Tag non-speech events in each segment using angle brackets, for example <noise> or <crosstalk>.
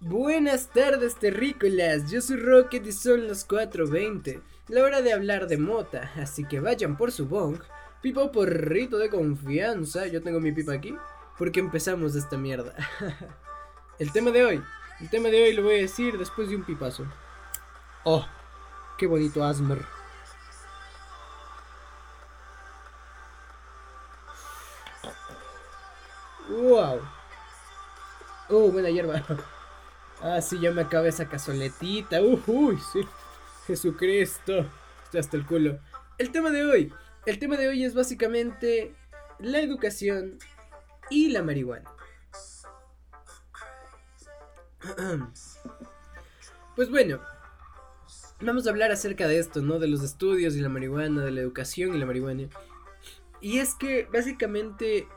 Buenas tardes, terrícolas. Yo soy Rocket y son las 4:20. La hora de hablar de mota, así que vayan por su bong. Pipa porrito de confianza. Yo tengo mi pipa aquí. Porque empezamos esta mierda. <laughs> el tema de hoy. El tema de hoy lo voy a decir después de un pipazo. Oh, qué bonito Asmer. Wow. Oh, buena hierba. <laughs> Ah, sí, ya me acabé esa cazoletita. uy, sí. Jesucristo. Estoy hasta el culo. El tema de hoy. El tema de hoy es básicamente la educación y la marihuana. <clears throat> Pues bueno, vamos a hablar acerca de esto, ¿no? De los estudios y la marihuana, de la educación y la marihuana. Y es que básicamente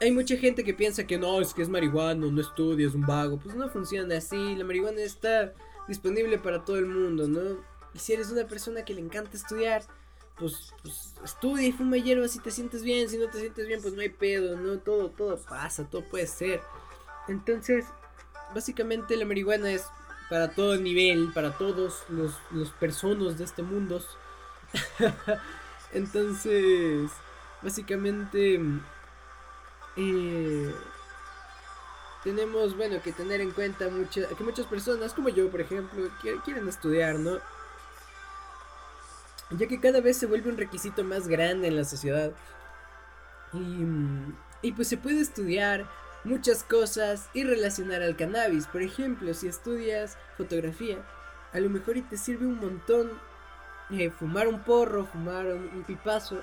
hay mucha gente que piensa que no, es que es marihuana, no estudia, es un vago. Pues no funciona así. La marihuana está disponible para todo el mundo, ¿no? Y si eres una persona que le encanta estudiar, pues, pues estudia y fuma hierba si te sientes bien. Si no te sientes bien, pues no hay pedo, ¿no? Todo, todo pasa, todo puede ser. Entonces, básicamente la marihuana es para todo nivel, para todos los, los personas de este mundo. <laughs> Entonces, básicamente eh, tenemos, bueno, que tener en cuenta que muchas personas, como yo, por ejemplo, quieren estudiar, ¿no? Ya que cada vez se vuelve un requisito más grande en la sociedad. Y, y pues se puede estudiar muchas cosas y relacionar al cannabis. Por ejemplo, si estudias fotografía, a lo mejor y te sirve un montón eh, fumar un porro, fumar un pipazo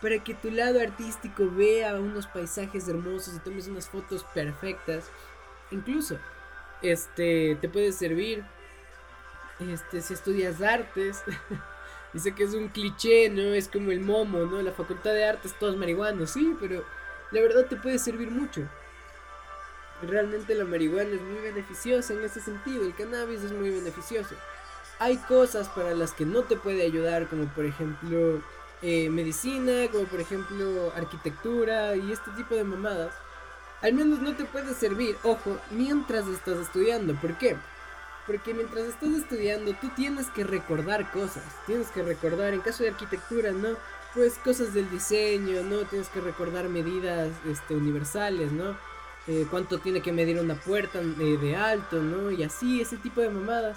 para que tu lado artístico vea unos paisajes hermosos y tomes unas fotos perfectas. Incluso, este, te puede servir, este, si estudias artes. <laughs> Dice que es un cliché, ¿no? Es como el momo, ¿no? La facultad de artes, todos marihuanos, sí, pero la verdad te puede servir mucho. Realmente la marihuana es muy beneficiosa en ese sentido, el cannabis es muy beneficioso. Hay cosas para las que no te puede ayudar, como por ejemplo eh, medicina, como por ejemplo arquitectura y este tipo de mamadas, al menos no te puede servir, ojo, mientras estás estudiando. ¿Por qué? Porque mientras estás estudiando tú tienes que recordar cosas, tienes que recordar, en caso de arquitectura, ¿no? Pues cosas del diseño, ¿no? Tienes que recordar medidas este, universales, ¿no? Eh, cuánto tiene que medir una puerta eh, de alto, ¿no? Y así, ese tipo de mamadas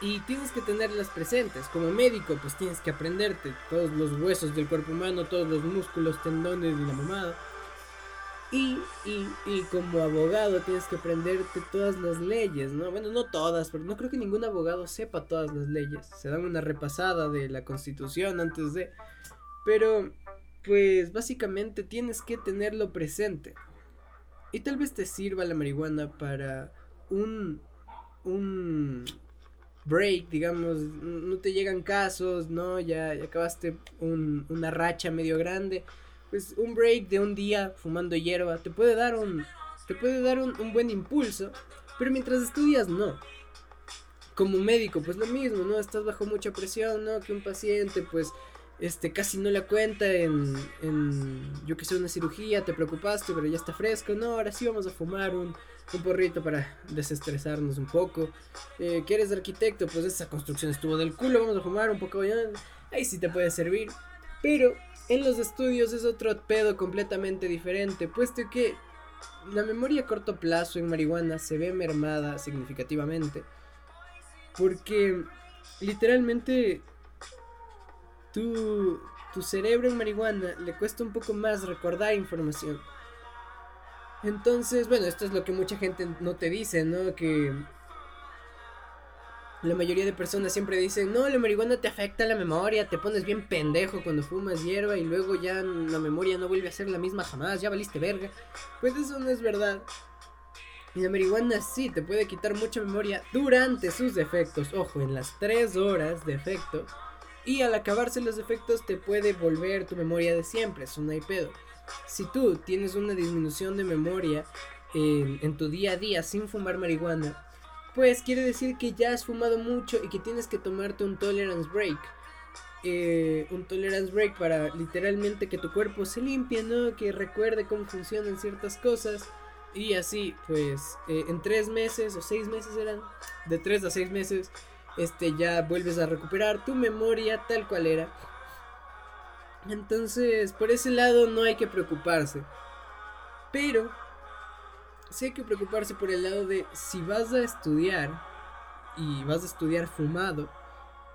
y tienes que tenerlas presentes. Como médico, pues tienes que aprenderte todos los huesos del cuerpo humano, todos los músculos, tendones y la mamada. Y, y, y, como abogado tienes que aprenderte todas las leyes, ¿no? Bueno, no todas, pero no creo que ningún abogado sepa todas las leyes. Se dan una repasada de la constitución antes de... Pero, pues básicamente tienes que tenerlo presente. Y tal vez te sirva la marihuana para un... un break, digamos, no te llegan casos, ¿no? Ya, acabaste una racha medio grande. Pues un break de un día fumando hierba te puede dar un, te puede dar un, un buen impulso, pero mientras estudias no. Como médico, pues lo mismo, ¿no? Estás bajo mucha presión, ¿no? Que un paciente, pues, este, casi no la cuenta en, en yo que sé, una cirugía, te preocupaste, pero ya está fresco, no, ahora sí vamos a fumar un, un porrito para desestresarnos un poco. Eh, ¿Quieres arquitecto? Pues esa construcción estuvo del culo, vamos a fumar un poco. Ahí sí te puede servir. Pero en los estudios es otro pedo completamente diferente, puesto que la memoria a corto plazo en marihuana se ve mermada significativamente. Porque literalmente tu, tu cerebro en marihuana le cuesta un poco más recordar información. Entonces, bueno, esto es lo que mucha gente no te dice, ¿no? Que la mayoría de personas siempre dicen, no, la marihuana te afecta la memoria, te pones bien pendejo cuando fumas hierba y luego ya la memoria no vuelve a ser la misma jamás, ya valiste verga. Pues eso no es verdad. Y la marihuana sí te puede quitar mucha memoria durante sus efectos, ojo, en las 3 horas de efecto. Y al acabarse los efectos te puede volver tu memoria de siempre, eso no hay pedo. Si tú tienes una disminución de memoria en, tu día a día sin fumar marihuana, pues quiere decir que ya has fumado mucho y que tienes que tomarte un tolerance break. Eh, un tolerance break para literalmente que tu cuerpo se limpie, ¿no? Que recuerde cómo funcionan ciertas cosas. Y así, pues, eh, en tres meses o seis meses eran, de tres a seis meses, este, ya vuelves a recuperar tu memoria tal cual era. Entonces, por ese lado no hay que preocuparse. Pero, sí hay que preocuparse por el lado de si vas a estudiar y vas a estudiar fumado,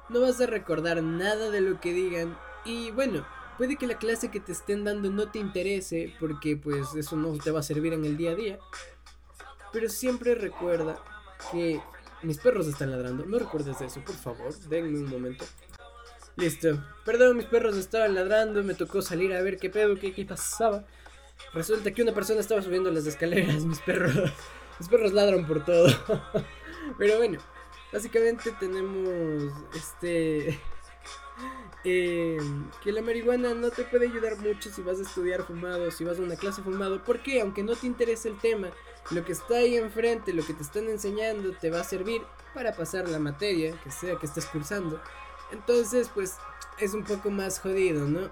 no vas a recordar nada de lo que digan y bueno, puede que la clase que te estén dando no te interese porque pues eso no te va a servir en el día a día. Pero siempre recuerda que mis perros están ladrando. No recuerdes eso, por favor. Denme un momento. Listo. Perdón, mis perros estaban ladrando. Me tocó salir a ver qué pedo, qué, qué pasaba. Resulta que una persona estaba subiendo las escaleras. <laughs> Mis perros. Mis perros ladran por todo. <laughs> Pero bueno, básicamente tenemos este <laughs> eh, que la marihuana no te puede ayudar mucho si vas a estudiar fumado, si vas a una clase fumado, porque aunque no te interese el tema, lo que está ahí enfrente, lo que te están enseñando, te va a servir para pasar la materia, que sea que estés cursando. Entonces, pues es un poco más jodido, ¿no?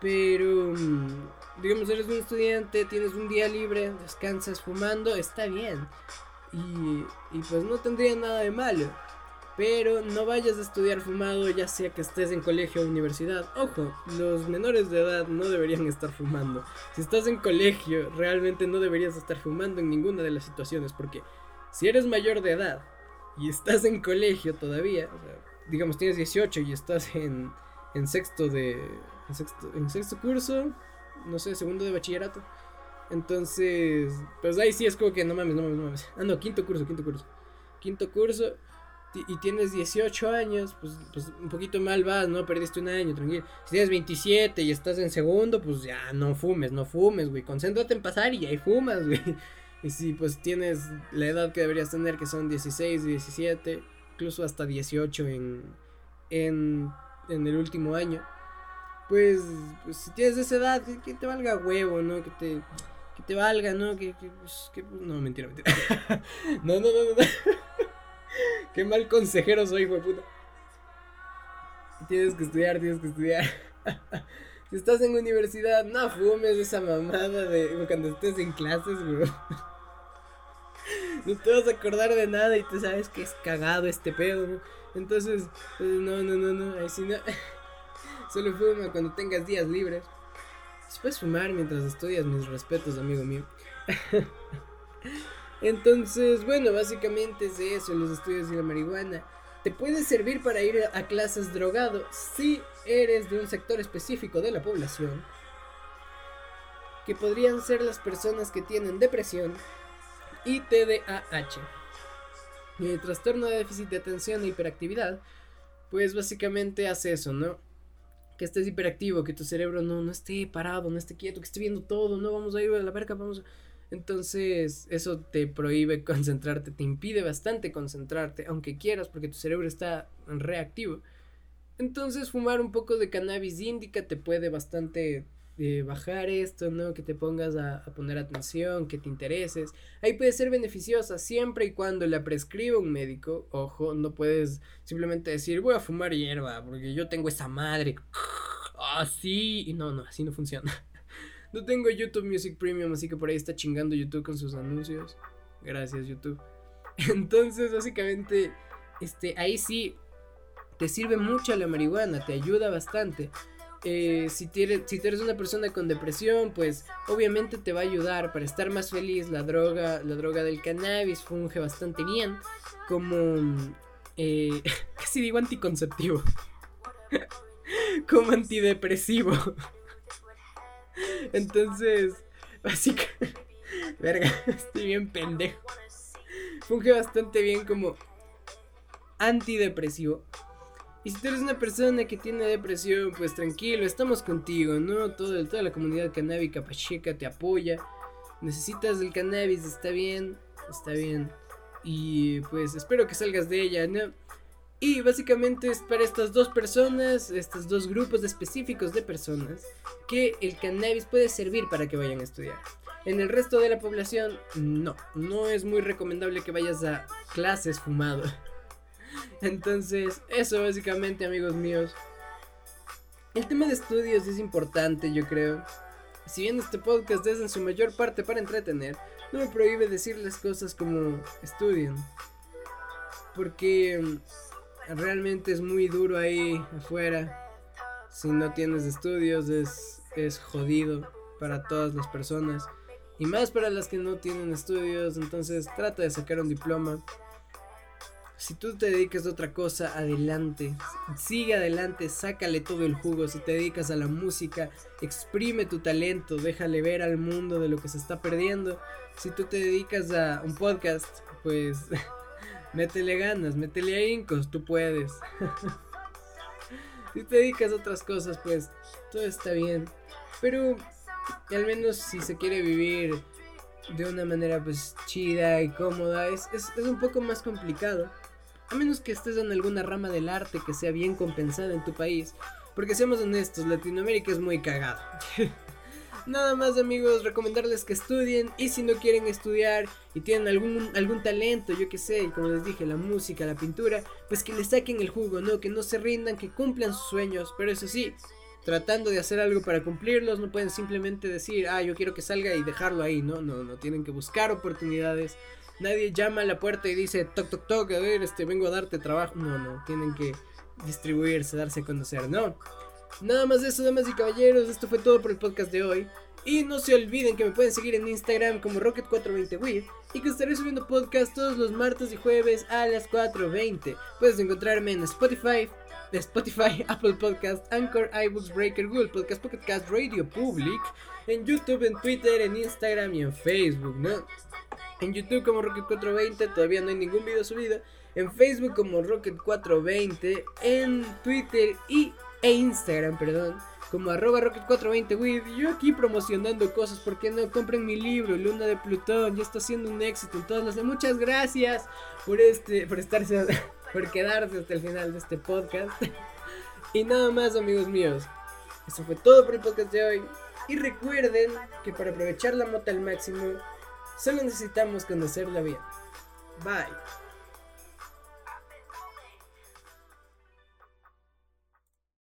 Pero, mm, digamos, eres un estudiante, tienes un día libre, descansas fumando, está bien. Y, y pues no tendría nada de malo. Pero no vayas a estudiar fumado ya sea que estés en colegio o universidad. Ojo, los menores de edad no deberían estar fumando. Si estás en colegio, realmente no deberías estar fumando en ninguna de las situaciones. Porque si eres mayor de edad y estás en colegio todavía, digamos tienes 18 y estás en, en sexto de... Sexto, en sexto curso, no sé, segundo de bachillerato. Entonces, pues ahí sí es como que no mames, no mames, no mames. Ah, no, quinto curso, quinto curso. Quinto curso y tienes 18 años, pues, pues un poquito mal vas, ¿no? Perdiste un año, tranquilo. Si tienes 27 y estás en segundo, pues ya no fumes, no fumes, güey. Concéntrate en pasar y ahí fumas, güey. <laughs> Y si pues tienes la edad que deberías tener, que son 16, 17, incluso hasta 18 en, en, en el último año, pues, pues si tienes esa edad, que, te valga huevo, ¿no? Que te, que te valga, ¿no? Que, que, pues, pues, no, mentira, mentira. <laughs> no, no, no, no. no. <laughs> Qué mal consejero soy, hijo de puta. Tienes que estudiar, tienes que estudiar. <laughs> si estás en universidad, no fumes esa mamada de cuando estés en clases, güey. No te vas a acordar de nada y tú sabes que es cagado este pedo, ¿no? Entonces, pues, no, no, no, no, ahí sí no. <laughs> Solo fuma cuando tengas días libres. Si puedes fumar mientras estudias, mis respetos, amigo mío. <laughs> Entonces, bueno, básicamente es eso, los estudios de la marihuana. Te puede servir para ir a clases drogado si eres de un sector específico de la población, que podrían ser las personas que tienen depresión y TDAH. El trastorno de déficit de atención e hiperactividad, pues básicamente hace eso, ¿no? Que estés hiperactivo, que tu cerebro no, no esté parado, no esté quieto, que esté viendo todo, no vamos a ir a la verga, vamos a entonces eso te prohíbe <laughs> concentrarte, te impide bastante concentrarte, aunque quieras, porque tu cerebro está reactivo. Entonces fumar un poco de cannabis índica te puede bastante eh, bajar esto, ¿no? Que te pongas a, poner atención, que te intereses. Ahí puede ser beneficiosa siempre y cuando la prescriba un médico. Ojo, no puedes simplemente decir voy a fumar hierba porque yo tengo esa madre. Así. y no, no, así no funciona. <laughs> No tengo YouTube Music Premium, así que por ahí está chingando YouTube con sus anuncios. Gracias, YouTube. <laughs> Entonces, básicamente, este, ahí sí te sirve mucho la marihuana, te ayuda bastante. Eh, si, tienes, si eres una persona con depresión, pues obviamente te va a ayudar para estar más feliz. La droga, la droga del cannabis funge bastante bien como, eh, <laughs> casi digo anticonceptivo, <laughs> como antidepresivo. <laughs> Entonces, básicamente, verga, estoy bien pendejo. Funge bastante bien como antidepresivo. Y si tú eres una persona que tiene depresión, pues tranquilo, estamos contigo, ¿no? Todo, toda la comunidad canábica pacheca te apoya. Necesitas el cannabis, está bien, está bien. Y pues espero que salgas de ella, ¿no? Y básicamente es para estas dos personas, estos dos grupos específicos de personas, que el cannabis puede servir para que vayan a estudiar. En el resto de la población, no, no es muy recomendable que vayas a clases fumado. Entonces, eso básicamente amigos míos. El tema de estudios es importante, yo creo. Si bien este podcast es en su mayor parte para entretener, no me prohíbe decirles cosas como estudien. Porque mm, realmente es muy duro ahí afuera. Si no tienes estudios es, es jodido para todas las personas. Y más para las que no tienen estudios. Entonces trata de sacar un diploma. Si tú te dedicas a otra cosa, adelante. Sigue adelante, sácale todo el jugo. Si te dedicas a la música, exprime tu talento, déjale ver al mundo de lo que se está perdiendo. Si tú te dedicas a un podcast, pues <laughs> métele ganas, métele ahíncos, tú puedes. <laughs> si te dedicas a otras cosas, pues todo está bien. Pero al menos si se quiere vivir de una manera pues chida y cómoda, es, es, es un poco más complicado. A menos que estés en alguna rama del arte que sea bien compensada en tu país. Porque seamos honestos, Latinoamérica es muy cagado. <laughs> Nada más amigos, recomendarles que estudien y si no quieren estudiar y tienen algún, algún talento, yo que sé, como les dije, la música, la pintura, pues que le saquen el jugo, ¿no? Que no se rindan, que cumplan sus sueños, pero eso sí, tratando de hacer algo para cumplirlos, no pueden simplemente decir, ah, yo quiero que salga y dejarlo ahí, no, no, no, tienen que buscar oportunidades, nadie llama a la puerta y dice, toc, toc, toc, a ver, este, vengo a darte trabajo. No, no, tienen que distribuirse, darse a conocer, no. Nada más de eso, damas y caballeros, esto fue todo por el podcast de hoy. Y no se olviden que me pueden seguir en Instagram como Rocket420With y que estaré subiendo podcast todos los martes y jueves a las 4.20. Puedes encontrarme en Spotify, Spotify, <laughs> Apple Podcast, Anchor, iBooks, Breaker, Google Podcast, Pocket Cast, Radio Public, en YouTube, en Twitter, en Instagram y en Facebook, ¿no? En YouTube como Rocket420, todavía no hay ningún video subido. En Facebook como Rocket420, en Twitter y e Instagram, perdón, como arroba Rocket420with. Yo aquí promocionando cosas, porque no compren mi libro, Luna de Plutón, ya está siendo un éxito en todas las. Muchas gracias por este, por estarse, <laughs> por quedarse hasta el final de este podcast. <laughs> Y nada más, amigos míos. Eso fue todo por el podcast de hoy. Y recuerden que para aprovechar la moto al máximo, solo necesitamos conocerla bien. Bye.